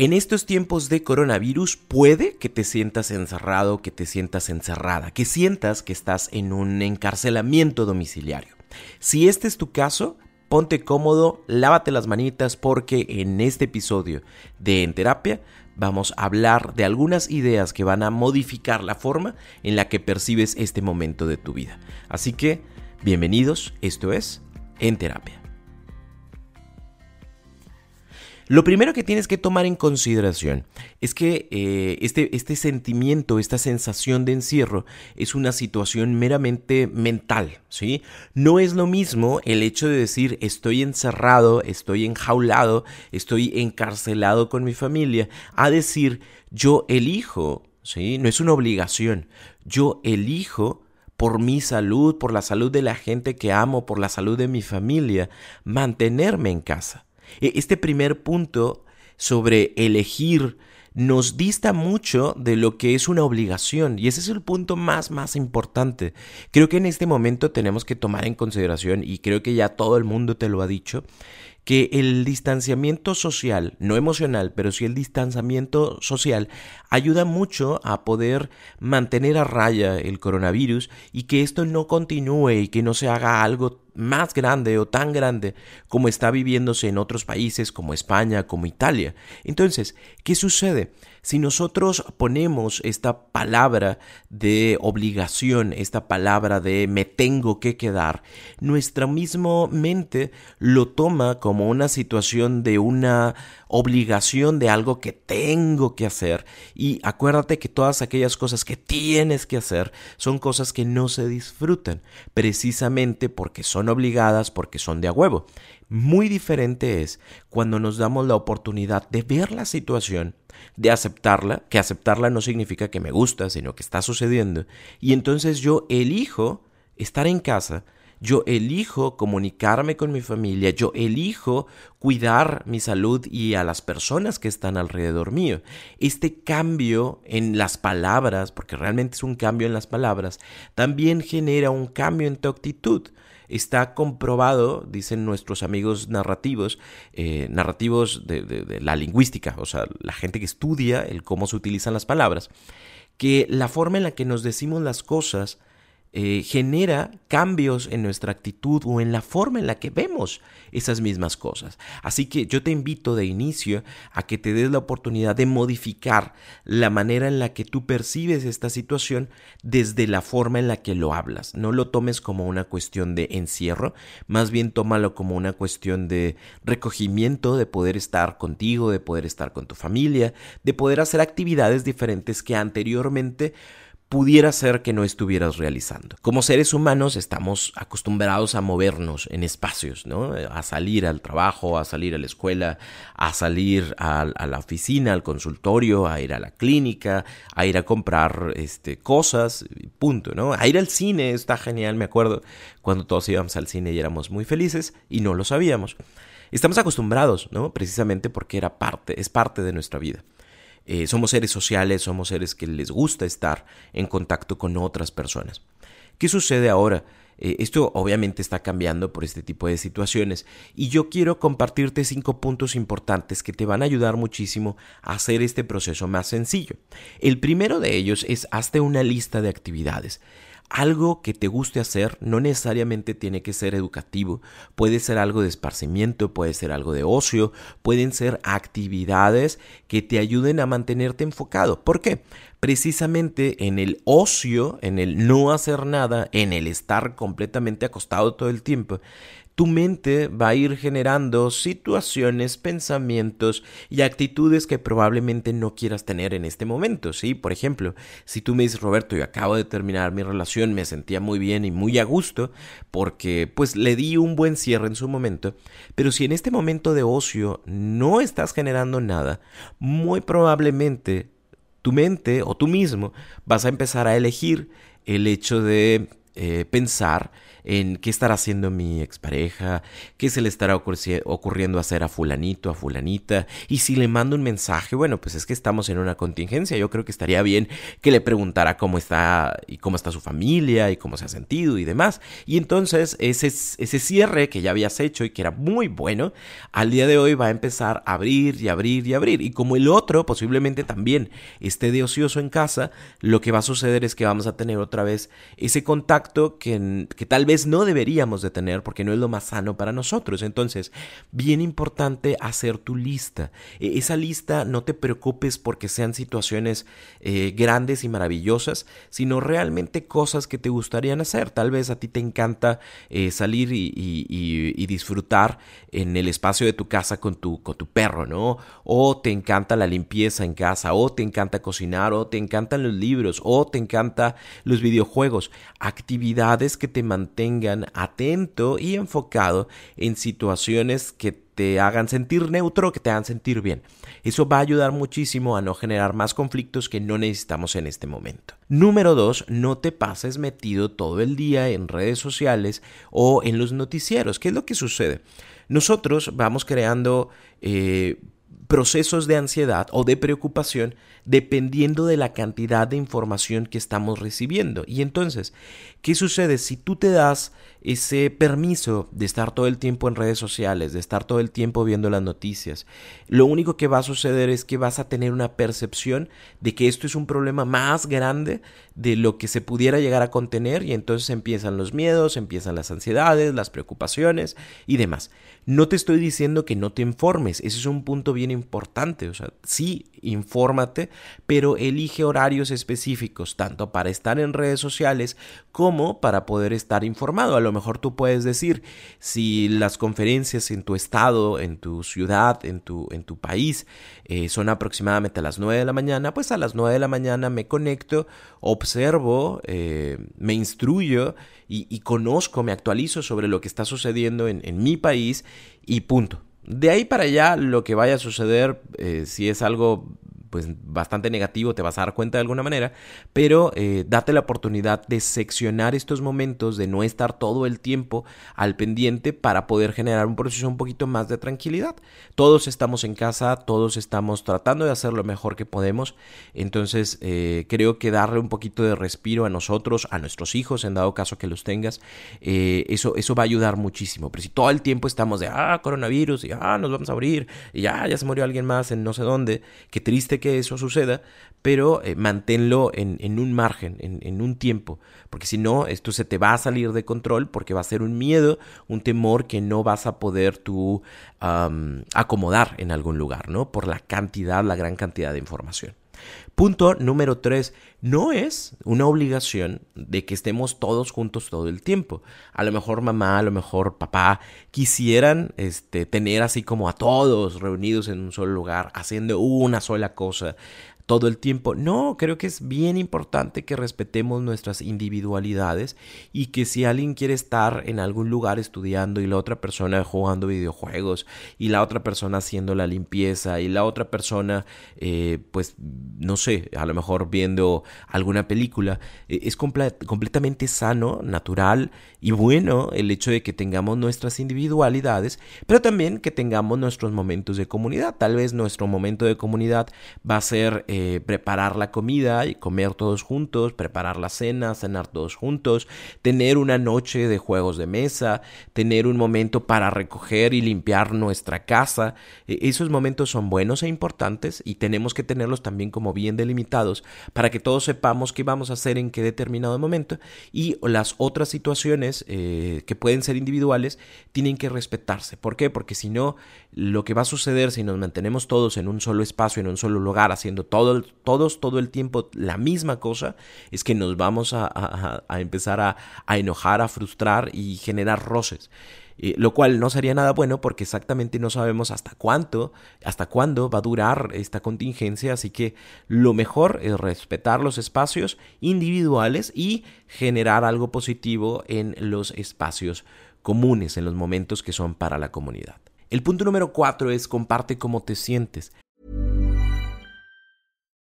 En estos tiempos de coronavirus puede que te sientas encerrado, que te sientas encerrada, que sientas que estás en un encarcelamiento domiciliario. Si este es tu caso, ponte cómodo, lávate las manitas porque en este episodio de En Terapia vamos a hablar de algunas ideas que van a modificar la forma en la que percibes este momento de tu vida. Así que, bienvenidos, esto es En Terapia. Lo primero que tienes que tomar en consideración es que eh, este, este sentimiento, esta sensación de encierro es una situación meramente mental, ¿sí? No es lo mismo el hecho de decir estoy encerrado, estoy enjaulado, estoy encarcelado con mi familia, a decir yo elijo, ¿sí? No es una obligación, yo elijo por mi salud, por la salud de la gente que amo, por la salud de mi familia, mantenerme en casa. E, este primer punto sobre elegir nos dista mucho de lo que es una obligación y ese es el punto más más importante. Creo que en este momento tenemos que tomar en consideración y creo que ya todo el mundo te lo ha dicho que el distanciamiento social, no emocional, pero sí el distanciamiento social, ayuda mucho a poder mantener a raya el coronavirus y que esto no continúe y que no se haga algo más grande o tan grande como está viviéndose en otros países como España, como Italia. Entonces, ¿qué sucede? Si nosotros ponemos esta palabra de obligación, esta palabra de me tengo que quedar, nuestra misma mente lo toma como una situación de una obligación de algo que tengo que hacer. Y acuérdate que todas aquellas cosas que tienes que hacer son cosas que no se disfrutan, precisamente porque son obligadas, porque son de a huevo. Muy diferente es cuando nos damos la oportunidad de ver la situación, de aceptarla, que aceptarla no significa que me gusta, sino que está sucediendo, y entonces yo elijo estar en casa, yo elijo comunicarme con mi familia, yo elijo cuidar mi salud y a las personas que están alrededor mío. Este cambio en las palabras, porque realmente es un cambio en las palabras, también genera un cambio en tu actitud está comprobado, dicen nuestros amigos narrativos, eh, narrativos de, la lingüística, o sea, la gente que estudia el cómo se utilizan las palabras, que la forma en la que nos decimos las cosas eh, genera cambios en nuestra actitud o en la forma en la que vemos esas mismas cosas. Así que yo te invito de inicio a que te des la oportunidad de modificar la manera en la que tú percibes esta situación desde la forma en la que lo hablas. No lo tomes como una cuestión de encierro, más bien tómalo como una cuestión de recogimiento, de poder estar contigo, de poder estar con tu familia, de poder hacer actividades diferentes que anteriormente pudiera ser que no estuvieras realizando. Como seres humanos estamos acostumbrados a movernos en espacios, ¿no? A salir al trabajo, a salir a la escuela, a salir a, la oficina, al consultorio, a ir a la clínica, a ir a comprar este, cosas, punto, ¿no? A ir al cine, está genial, me acuerdo cuando todos íbamos al cine y éramos muy felices y no lo sabíamos. Estamos acostumbrados, ¿no? Precisamente porque era parte, es parte de nuestra vida. Eh, somos seres sociales, somos seres que les gusta estar en contacto con otras personas. ¿Qué sucede ahora? Eh, esto obviamente está cambiando por este tipo de situaciones y yo quiero compartirte cinco puntos importantes que te van a ayudar muchísimo a hacer este proceso más sencillo. El primero de ellos es hazte una lista de actividades algo que te guste hacer no necesariamente tiene que ser educativo, puede ser algo de esparcimiento, puede ser algo de ocio, pueden ser actividades que te ayuden a mantenerte enfocado. ¿Por qué? Precisamente en el ocio, en el no hacer nada, en el estar completamente acostado todo el tiempo, tu mente va a ir generando situaciones, pensamientos y actitudes que probablemente no quieras tener en este momento, ¿sí? Por ejemplo, si tú me dices, Roberto, yo acabo de terminar mi relación, me sentía muy bien y muy a gusto porque pues le di un buen cierre en su momento, pero si en este momento de ocio no estás generando nada, muy probablemente tu mente o tú mismo vas a empezar a elegir el hecho de eh, pensar en qué estará haciendo mi expareja, qué se le estará ocurriendo hacer a fulanito, a fulanita, y si le mando un mensaje, bueno, pues es que estamos en una contingencia, yo creo que estaría bien que le preguntara cómo está y cómo está su familia y cómo se ha sentido y demás. Y entonces ese, ese cierre que ya habías hecho y que era muy bueno, al día de hoy va a empezar a abrir y abrir y abrir. Y como el otro posiblemente también esté de ocioso en casa, lo que va a suceder es que vamos a tener otra vez ese contacto que, que tal vez no deberíamos de tener porque no es lo más sano para nosotros. Entonces, bien importante hacer tu lista. E, esa lista no te preocupes porque sean situaciones eh, grandes y maravillosas, sino realmente cosas que te gustarían hacer. Tal vez a ti te encanta eh, salir y, disfrutar en el espacio de tu casa con tu, con tu perro, ¿no? O te encanta la limpieza en casa, o te encanta cocinar, o te encantan los libros, o te encanta los videojuegos. Actividades que te mantengan atento y enfocado en situaciones que te hagan sentir neutro, que te hagan sentir bien. Eso va a ayudar muchísimo a no generar más conflictos que no necesitamos en este momento. Número dos, no te pases metido todo el día en redes sociales o en los noticieros. ¿Qué es lo que sucede? Nosotros vamos creando eh, procesos de ansiedad o de preocupación dependiendo de la cantidad de información que estamos recibiendo. Y entonces, ¿qué sucede si tú te das ese permiso de estar todo el tiempo en redes sociales, de estar todo el tiempo viendo las noticias? Lo único que va a suceder es que vas a tener una percepción de que esto es un problema más grande de lo que se pudiera llegar a contener y entonces empiezan los miedos, empiezan las ansiedades, las preocupaciones y demás. No te estoy diciendo que no te informes, ese es un punto bien importante, o sea, sí, infórmate, pero elige horarios específicos, tanto para estar en redes sociales como para poder estar informado. A lo mejor tú puedes decir, si las conferencias en tu estado, en tu ciudad, en tu, en tu país, eh, son aproximadamente a las 9 de la mañana, pues a las 9 de la mañana me conecto, observo, eh, me instruyo y, conozco, me actualizo sobre lo que está sucediendo en, en mi país y punto. De ahí para allá, lo que vaya a suceder, eh, si es algo pues bastante negativo, te vas a dar cuenta de alguna manera, pero eh, date la oportunidad de seccionar estos momentos, de no estar todo el tiempo al pendiente para poder generar un proceso un poquito más de tranquilidad. Todos estamos en casa, todos estamos tratando de hacer lo mejor que podemos, entonces eh, creo que darle un poquito de respiro a nosotros, a nuestros hijos, en dado caso que los tengas, eh, eso, eso va a ayudar muchísimo. Pero si todo el tiempo estamos de, ah, coronavirus, y ah, nos vamos a abrir, y ya, ya se murió alguien más en no sé dónde, qué triste que eso suceda, pero eh, manténlo en, un margen, en, un tiempo, porque si no, esto se te va a salir de control porque va a ser un miedo, un temor que no vas a poder tú acomodar en algún lugar, ¿no? Por la cantidad, la gran cantidad de información. Punto número tres, no es una obligación de que estemos todos juntos todo el tiempo. A lo mejor mamá, a lo mejor papá quisieran este, tener así como a todos reunidos en un solo lugar, haciendo una sola cosa, todo el tiempo. No, creo que es bien importante que respetemos nuestras individualidades y que si alguien quiere estar en algún lugar estudiando y la otra persona jugando videojuegos y la otra persona haciendo la limpieza y la otra persona, eh, pues, no sé, a lo mejor viendo alguna película, eh, es completamente sano, natural y bueno el hecho de que tengamos nuestras individualidades, pero también que tengamos nuestros momentos de comunidad. Tal vez nuestro momento de comunidad va a ser... Eh, preparar la comida y comer todos juntos, preparar la cena, cenar todos juntos, tener una noche de juegos de mesa, tener un momento para recoger y limpiar nuestra casa. E, esos momentos son buenos e importantes y tenemos que tenerlos también como bien delimitados para que todos sepamos qué vamos a hacer en qué determinado momento y las otras situaciones eh, que pueden ser individuales tienen que respetarse. ¿Por qué? Porque si no, lo que va a suceder si nos mantenemos todos en un solo espacio, en un solo lugar, haciendo todo todos todo el tiempo la misma cosa, es que nos vamos a, empezar a, enojar, a frustrar y generar roces. Eh, lo cual no sería nada bueno porque exactamente no sabemos hasta cuánto, hasta cuándo va a durar esta contingencia, así que lo mejor es respetar los espacios individuales y generar algo positivo en los espacios comunes, en los momentos que son para la comunidad. El punto número cuatro es comparte cómo te sientes.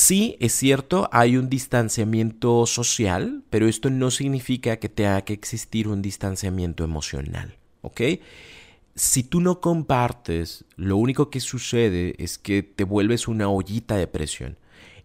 Sí, es cierto, hay un distanciamiento social, pero esto no significa que tenga que existir un distanciamiento emocional, ¿ok? Si tú no compartes, lo único que sucede es que te vuelves una ollita de presión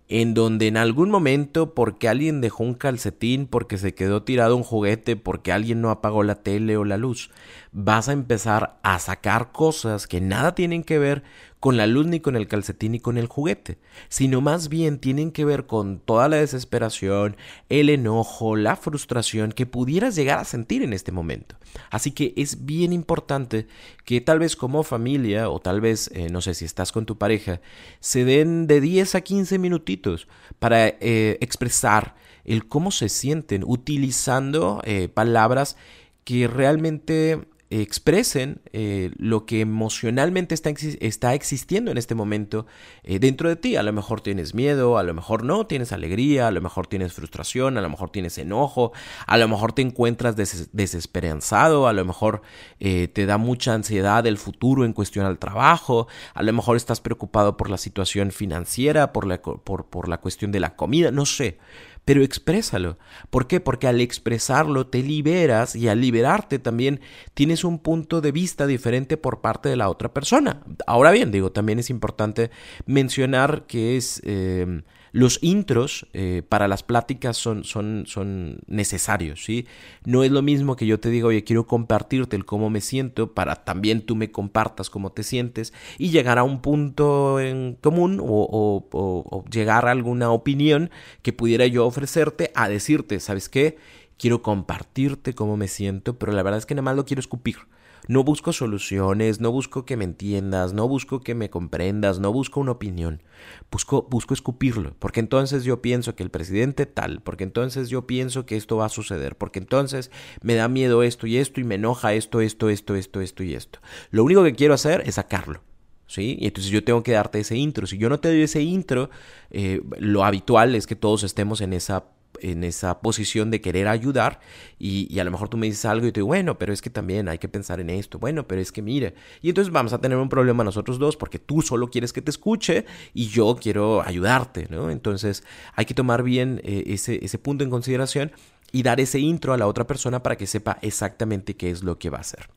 en donde en algún momento, porque alguien dejó un calcetín, porque se quedó tirado un juguete, porque alguien no apagó la tele o la luz, vas a empezar a sacar cosas que nada tienen que ver con la luz ni con el calcetín ni con el juguete, sino más bien tienen que ver con toda la desesperación, el enojo, la frustración que pudieras llegar a sentir en este momento. Así que es bien importante que tal vez como familia o tal vez, eh, no sé si estás con tu pareja, se den de 10 a 15 minutitos para eh, expresar el cómo se sienten utilizando eh, palabras que realmente expresen eh, lo que emocionalmente está, está, existiendo en este momento eh, dentro de ti. A lo mejor tienes miedo, a lo mejor no, tienes alegría, a lo mejor tienes frustración, a lo mejor tienes enojo, a lo mejor te encuentras desesperanzado, a lo mejor eh, te da mucha ansiedad el futuro en cuestión al trabajo, a lo mejor estás preocupado por la situación financiera, por la, por, por la cuestión de la comida, no sé pero exprésalo. ¿Por qué? Porque al expresarlo te liberas y al liberarte también tienes un punto de vista diferente por parte de la otra persona. Ahora bien, digo, también es importante mencionar que es... Eh, los intros eh, para las pláticas son, son, son necesarios, ¿sí? No es lo mismo que yo te diga, oye, quiero compartirte el cómo me siento para también tú me compartas cómo te sientes y llegar a un punto en común o, o llegar a alguna opinión que pudiera yo ofrecerte a decirte, ¿sabes qué? Quiero compartirte cómo me siento, pero la verdad es que nada más lo quiero escupir. No busco soluciones, no busco que me entiendas, no busco que me comprendas, no busco una opinión. Busco, busco escupirlo, porque entonces yo pienso que el presidente tal, porque entonces yo pienso que esto va a suceder, porque entonces me da miedo esto y esto y me enoja esto, esto, esto, esto, esto y esto. Lo único que quiero hacer es sacarlo. ¿Sí? Y entonces yo tengo que darte ese intro. Si yo no te doy ese intro, eh, lo habitual es que todos estemos en esa en esa posición de querer ayudar y, a lo mejor tú me dices algo y te digo, bueno, pero es que también hay que pensar en esto, bueno, pero es que mire, y entonces vamos a tener un problema nosotros dos porque tú solo quieres que te escuche y yo quiero ayudarte, ¿no? Entonces hay que tomar bien eh, ese, ese punto en consideración y dar ese intro a la otra persona para que sepa exactamente qué es lo que va a hacer.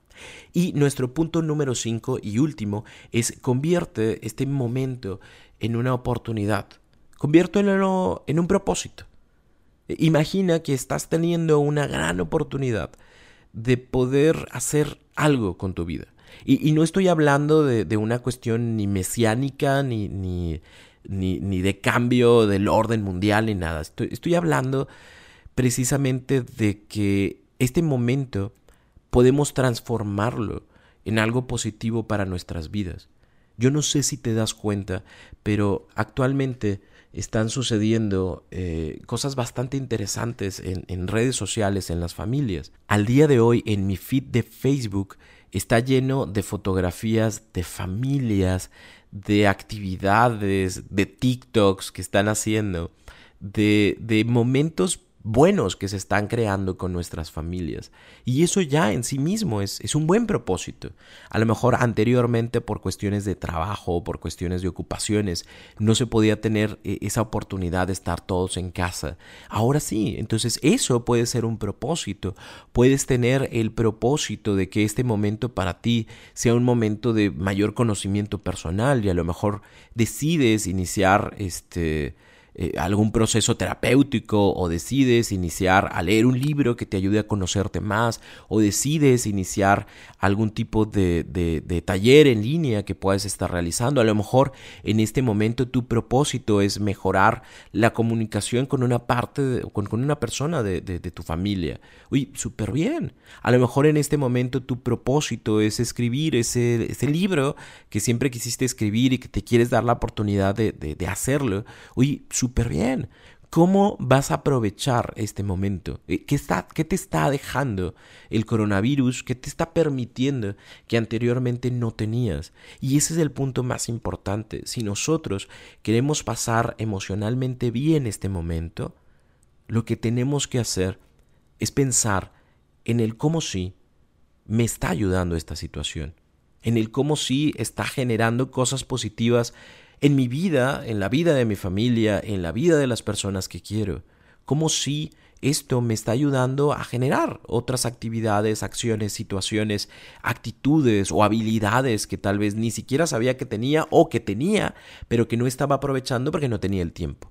Y nuestro punto número 5 y último es convierte este momento en una oportunidad. Conviértelo en un propósito. Imagina que estás teniendo una gran oportunidad de poder hacer algo con tu vida. Y, no estoy hablando de, una cuestión ni mesiánica, ni, ni, ni, de cambio del orden mundial, ni nada. Estoy hablando precisamente de que este momento podemos transformarlo en algo positivo para nuestras vidas. Yo no sé si te das cuenta, pero actualmente están sucediendo eh, cosas bastante interesantes en, en redes sociales, en las familias. Al día de hoy, en mi feed de Facebook, está lleno de fotografías de familias, de actividades, de TikToks que están haciendo, de, de momentos buenos que se están creando con nuestras familias. Y eso ya en sí mismo es, es, un buen propósito. A lo mejor anteriormente por cuestiones de trabajo, por cuestiones de ocupaciones, no se podía tener eh, esa oportunidad de estar todos en casa. Ahora sí, entonces eso puede ser un propósito. Puedes tener el propósito de que este momento para ti sea un momento de mayor conocimiento personal y a lo mejor decides iniciar este eh, algún proceso terapéutico o decides iniciar a leer un libro que te ayude a conocerte más o decides iniciar algún tipo de, de, taller en línea que puedas estar realizando. A lo mejor en este momento tu propósito es mejorar la comunicación con una parte, con, con, una persona de, de tu familia. Uy, súper bien. A lo mejor en este momento tu propósito es escribir ese, ese libro que siempre quisiste escribir y que te quieres dar la oportunidad de, de hacerlo. Uy, bien. ¿Cómo vas a aprovechar este momento? Eh, ¿Qué, está, ¿Qué te está dejando el coronavirus? ¿Qué te está permitiendo que anteriormente no tenías? Y ese es el punto más importante. Si nosotros queremos pasar emocionalmente bien este momento, lo que tenemos que hacer es pensar en el cómo sí me está ayudando esta situación, en el cómo sí está generando cosas positivas en mi vida, en la vida de mi familia, en la vida de las personas que quiero. Como si esto me está ayudando a generar otras actividades, acciones, situaciones, actitudes o habilidades que tal vez ni siquiera sabía que tenía o que tenía, pero que no estaba aprovechando porque no tenía el tiempo.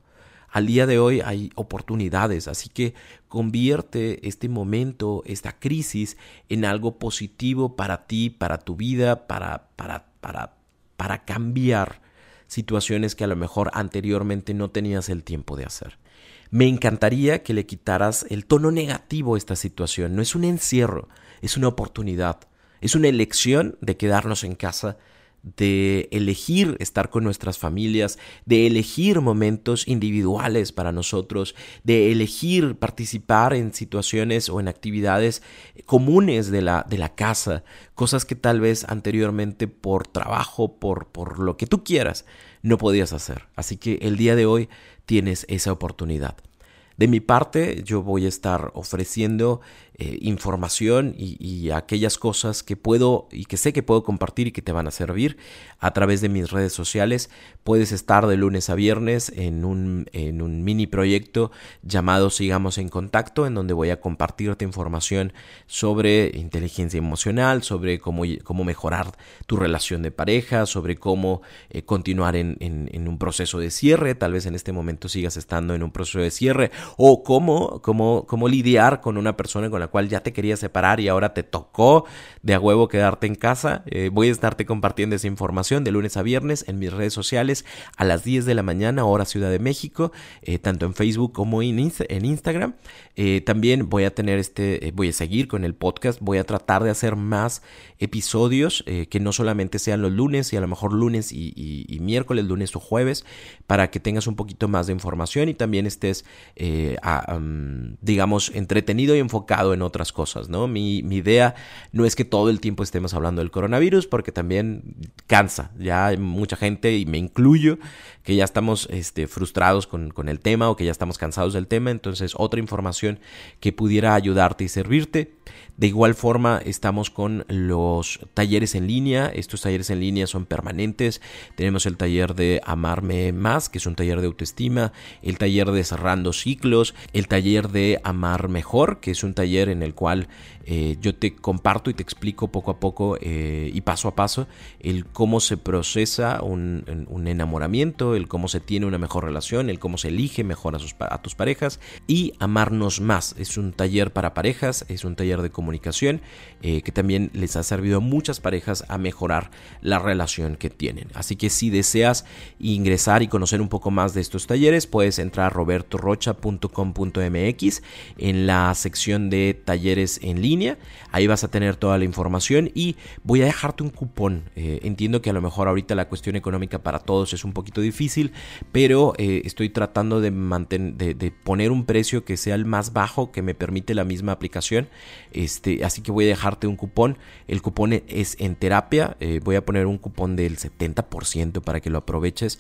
Al día de hoy hay oportunidades, así que convierte este momento, esta crisis, en algo positivo para ti, para tu vida, para, para, para, para cambiar situaciones que a lo mejor anteriormente no tenías el tiempo de hacer. Me encantaría que le quitaras el tono negativo a esta situación. No es un encierro, es una oportunidad. Es una elección de quedarnos en casa de elegir estar con nuestras familias, de elegir momentos individuales para nosotros, de elegir participar en situaciones o en actividades comunes de la, de la casa, cosas que tal vez anteriormente por trabajo, por, por lo que tú quieras, no podías hacer. Así que el día de hoy tienes esa oportunidad. De mi parte, yo voy a estar ofreciendo eh, información y, aquellas cosas que puedo y que sé que puedo compartir y que te van a servir a través de mis redes sociales. Puedes estar de lunes a viernes en un, en un mini proyecto llamado Sigamos en Contacto, en donde voy a compartirte información sobre inteligencia emocional, sobre cómo, cómo mejorar tu relación de pareja, sobre cómo eh, continuar en, en, un proceso de cierre. Tal vez en este momento sigas estando en un proceso de cierre o cómo, cómo, cómo lidiar con una persona con la cual ya te querías separar y ahora te tocó de a huevo quedarte en casa. Eh, voy a estarte compartiendo esa información de lunes a viernes en mis redes sociales a las 10 de la mañana, hora Ciudad de México, eh, tanto en Facebook como en, en Instagram. Eh, también voy a tener este, voy a seguir con el podcast, voy a tratar de hacer más episodios que no solamente sean los lunes y a lo mejor lunes y, miércoles, lunes o jueves, para que tengas un poquito más de información y también estés, digamos, entretenido y enfocado otras cosas, ¿no? Mi, idea no es que todo el tiempo estemos hablando del coronavirus, porque también cansa. Ya hay mucha gente, y me incluyo, que ya estamos este, frustrados con, con el tema o que ya estamos cansados del tema. Entonces, otra información que pudiera ayudarte y servirte. De igual forma, estamos con los talleres en línea. Estos talleres en línea son permanentes. Tenemos el taller de Amarme Más, que es un taller de autoestima, el taller de Cerrando Ciclos, el taller de Amar Mejor, que es un taller en el cual eh, yo te comparto y te explico poco a poco eh, y paso a paso el cómo se procesa un, enamoramiento, el cómo se tiene una mejor relación, el cómo se elige mejor a, a tus parejas y amarnos más. Es un taller para parejas, es un taller de comunicación eh, que también les ha servido a muchas parejas a mejorar la relación que tienen. Así que si deseas ingresar y conocer un poco más de estos talleres, puedes entrar a robertorocha.com.mx en la sección de talleres en línea Ahí vas a tener toda la información y voy a dejarte un cupón. Eh, entiendo que a lo mejor ahorita la cuestión económica para todos es un poquito difícil, pero eh, estoy tratando de, de, poner un precio que sea el más bajo que me permite la misma aplicación. Así que voy a dejarte un cupón. El cupón es en terapia. Eh, voy a poner un cupón del 70% para que lo aproveches.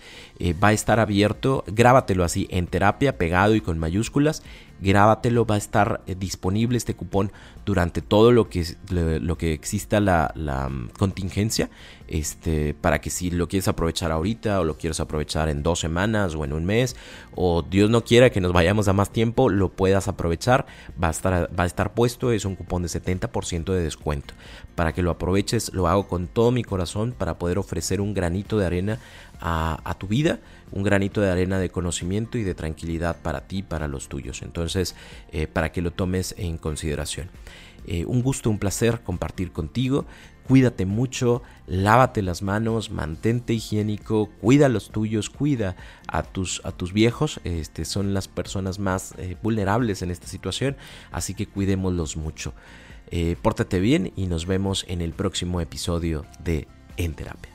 va a estar abierto. Grábatelo así en terapia, pegado y con mayúsculas grábatelo, va a estar eh, disponible este cupón durante todo lo que, lo que exista la, mm, contingencia, este, para que si lo quieres aprovechar ahorita o lo quieres aprovechar en dos semanas o en un mes, o Dios no quiera que nos vayamos a más tiempo, lo puedas aprovechar, va a estar, va a estar puesto, es un cupón de 70% de descuento. Para que lo aproveches, lo hago con todo mi corazón para poder ofrecer un granito de arena a, tu vida, un granito de arena de conocimiento y de tranquilidad para ti para los tuyos. Entonces, eh, para que lo tomes en consideración. Eh, un gusto, un placer compartir contigo. Cuídate mucho, lávate las manos, mantente higiénico, cuida a los tuyos, cuida a tus, a tus viejos. Este, son las personas más eh, vulnerables en esta situación, así que cuidémoslos mucho. Pórtate bien y nos vemos en el próximo episodio de En Terapia.